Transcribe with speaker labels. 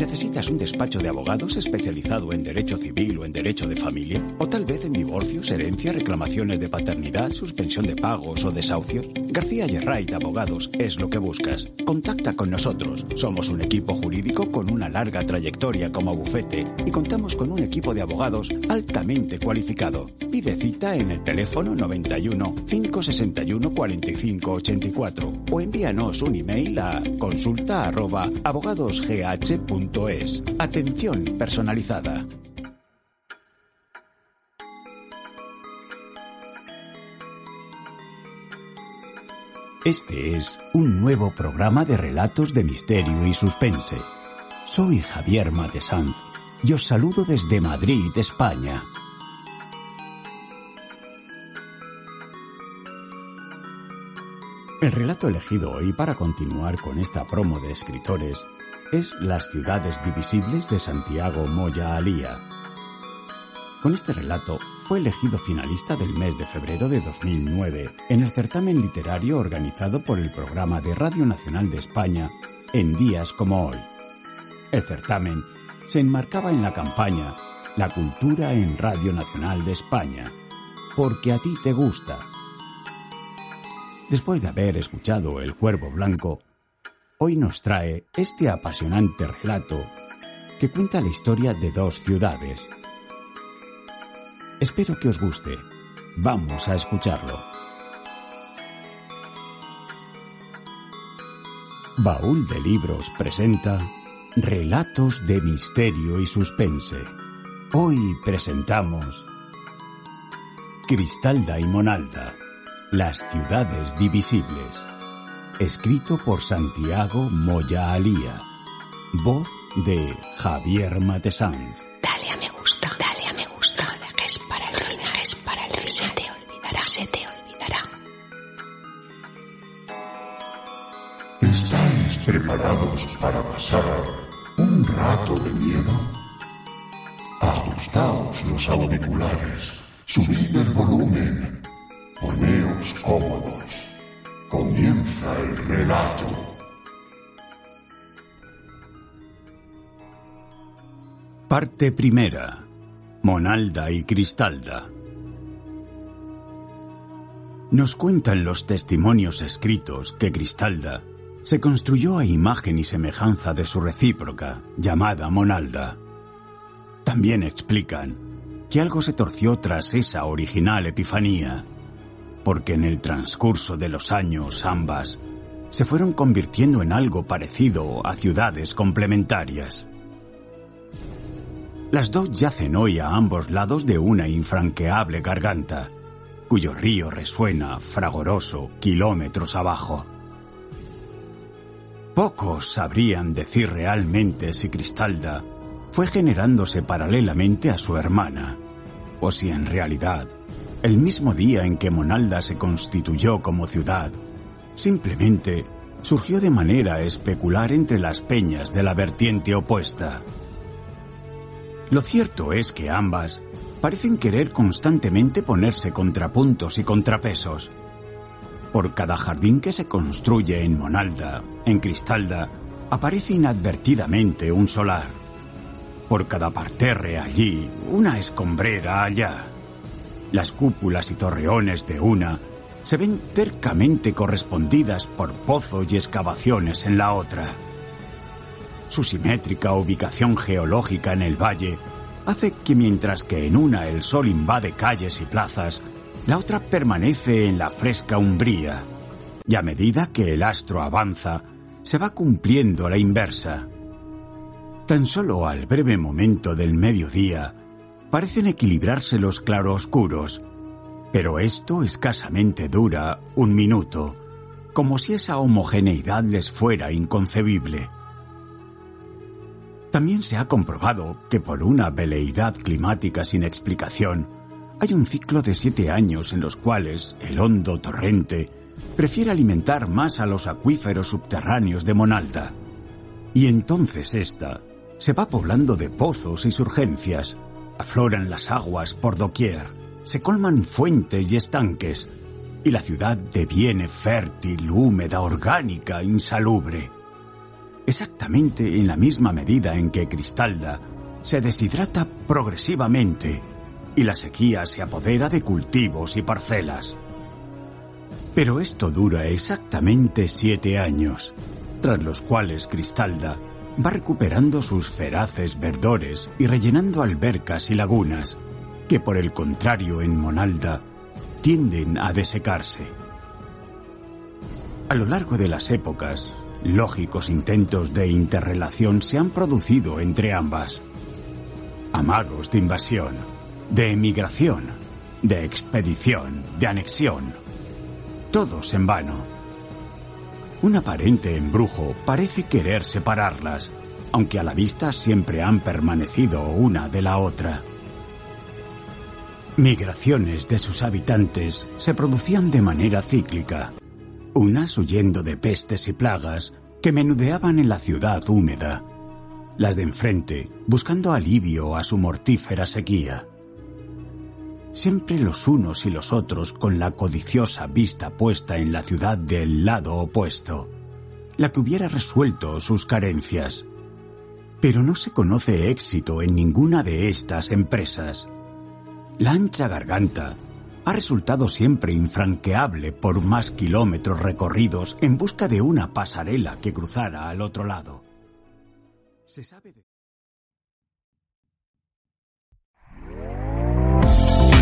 Speaker 1: ¿Necesitas un despacho de abogados especializado en derecho civil o en derecho de familia? ¿O tal vez en divorcios, herencia, reclamaciones de paternidad, suspensión de pagos o desahucios? García Yerrait Abogados es lo que buscas. Contacta con nosotros. Somos un equipo jurídico con una larga trayectoria como bufete y contamos con un equipo de abogados altamente cualificado. Pide cita en el teléfono 91 561 45 84 o envíanos un email a consulta arroba abogadosgh.es. Atención personalizada. Este es un nuevo programa de relatos de misterio y suspense. Soy Javier Matesanz y os saludo desde Madrid, España. El relato elegido hoy para continuar con esta promo de escritores es Las ciudades divisibles de Santiago Moya Alía. Con este relato fue elegido finalista del mes de febrero de 2009 en el certamen literario organizado por el programa de Radio Nacional de España en días como hoy. El certamen se enmarcaba en la campaña La cultura en Radio Nacional de España, porque a ti te gusta. Después de haber escuchado El Cuervo Blanco, hoy nos trae este apasionante relato que cuenta la historia de dos ciudades. Espero que os guste. Vamos a escucharlo. Baúl de Libros presenta Relatos de Misterio y Suspense. Hoy presentamos Cristalda y Monalda, las ciudades divisibles escrito por Santiago Moya Alía. Voz de Javier Matesanz.
Speaker 2: Dale a me gusta, dale a me gusta, que es para el final, es para el final. Se te olvidará, se te olvidará.
Speaker 3: ¿Estáis preparados para pasar un rato de miedo? Ajustaos los auriculares, subid el volumen, poneos cómodos. Comienza el relato.
Speaker 1: Parte primera. Monalda y Cristalda. Nos cuentan los testimonios escritos que Cristalda se construyó a imagen y semejanza de su recíproca, llamada Monalda. También explican que algo se torció tras esa original epifanía porque en el transcurso de los años ambas se fueron convirtiendo en algo parecido a ciudades complementarias. Las dos yacen hoy a ambos lados de una infranqueable garganta, cuyo río resuena fragoroso kilómetros abajo. Pocos sabrían decir realmente si Cristalda fue generándose paralelamente a su hermana, o si en realidad el mismo día en que Monalda se constituyó como ciudad, simplemente surgió de manera especular entre las peñas de la vertiente opuesta. Lo cierto es que ambas parecen querer constantemente ponerse contrapuntos y contrapesos. Por cada jardín que se construye en Monalda, en Cristalda, aparece inadvertidamente un solar. Por cada parterre allí, una escombrera allá. Las cúpulas y torreones de una se ven tercamente correspondidas por pozos y excavaciones en la otra. Su simétrica ubicación geológica en el valle hace que mientras que en una el sol invade calles y plazas, la otra permanece en la fresca umbría, y a medida que el astro avanza, se va cumpliendo la inversa. Tan solo al breve momento del mediodía, parecen equilibrarse los claroscuros, pero esto escasamente dura un minuto, como si esa homogeneidad les fuera inconcebible. También se ha comprobado que por una veleidad climática sin explicación, hay un ciclo de siete años en los cuales el hondo torrente prefiere alimentar más a los acuíferos subterráneos de Monalda. Y entonces ésta se va poblando de pozos y surgencias, afloran las aguas por doquier, se colman fuentes y estanques, y la ciudad deviene fértil, húmeda, orgánica, insalubre. Exactamente en la misma medida en que Cristalda se deshidrata progresivamente y la sequía se apodera de cultivos y parcelas. Pero esto dura exactamente siete años, tras los cuales Cristalda va recuperando sus feraces verdores y rellenando albercas y lagunas, que por el contrario en Monalda tienden a desecarse. A lo largo de las épocas, lógicos intentos de interrelación se han producido entre ambas. Amagos de invasión, de emigración, de expedición, de anexión. Todos en vano. Un aparente embrujo parece querer separarlas, aunque a la vista siempre han permanecido una de la otra. Migraciones de sus habitantes se producían de manera cíclica, unas huyendo de pestes y plagas que menudeaban en la ciudad húmeda, las de enfrente buscando alivio a su mortífera sequía. Siempre los unos y los otros con la codiciosa vista puesta en la ciudad del lado opuesto, la que hubiera resuelto sus carencias. Pero no se conoce éxito en ninguna de estas empresas. La ancha garganta ha resultado siempre infranqueable por más kilómetros recorridos en busca de una pasarela que cruzara al otro lado. Se sabe de...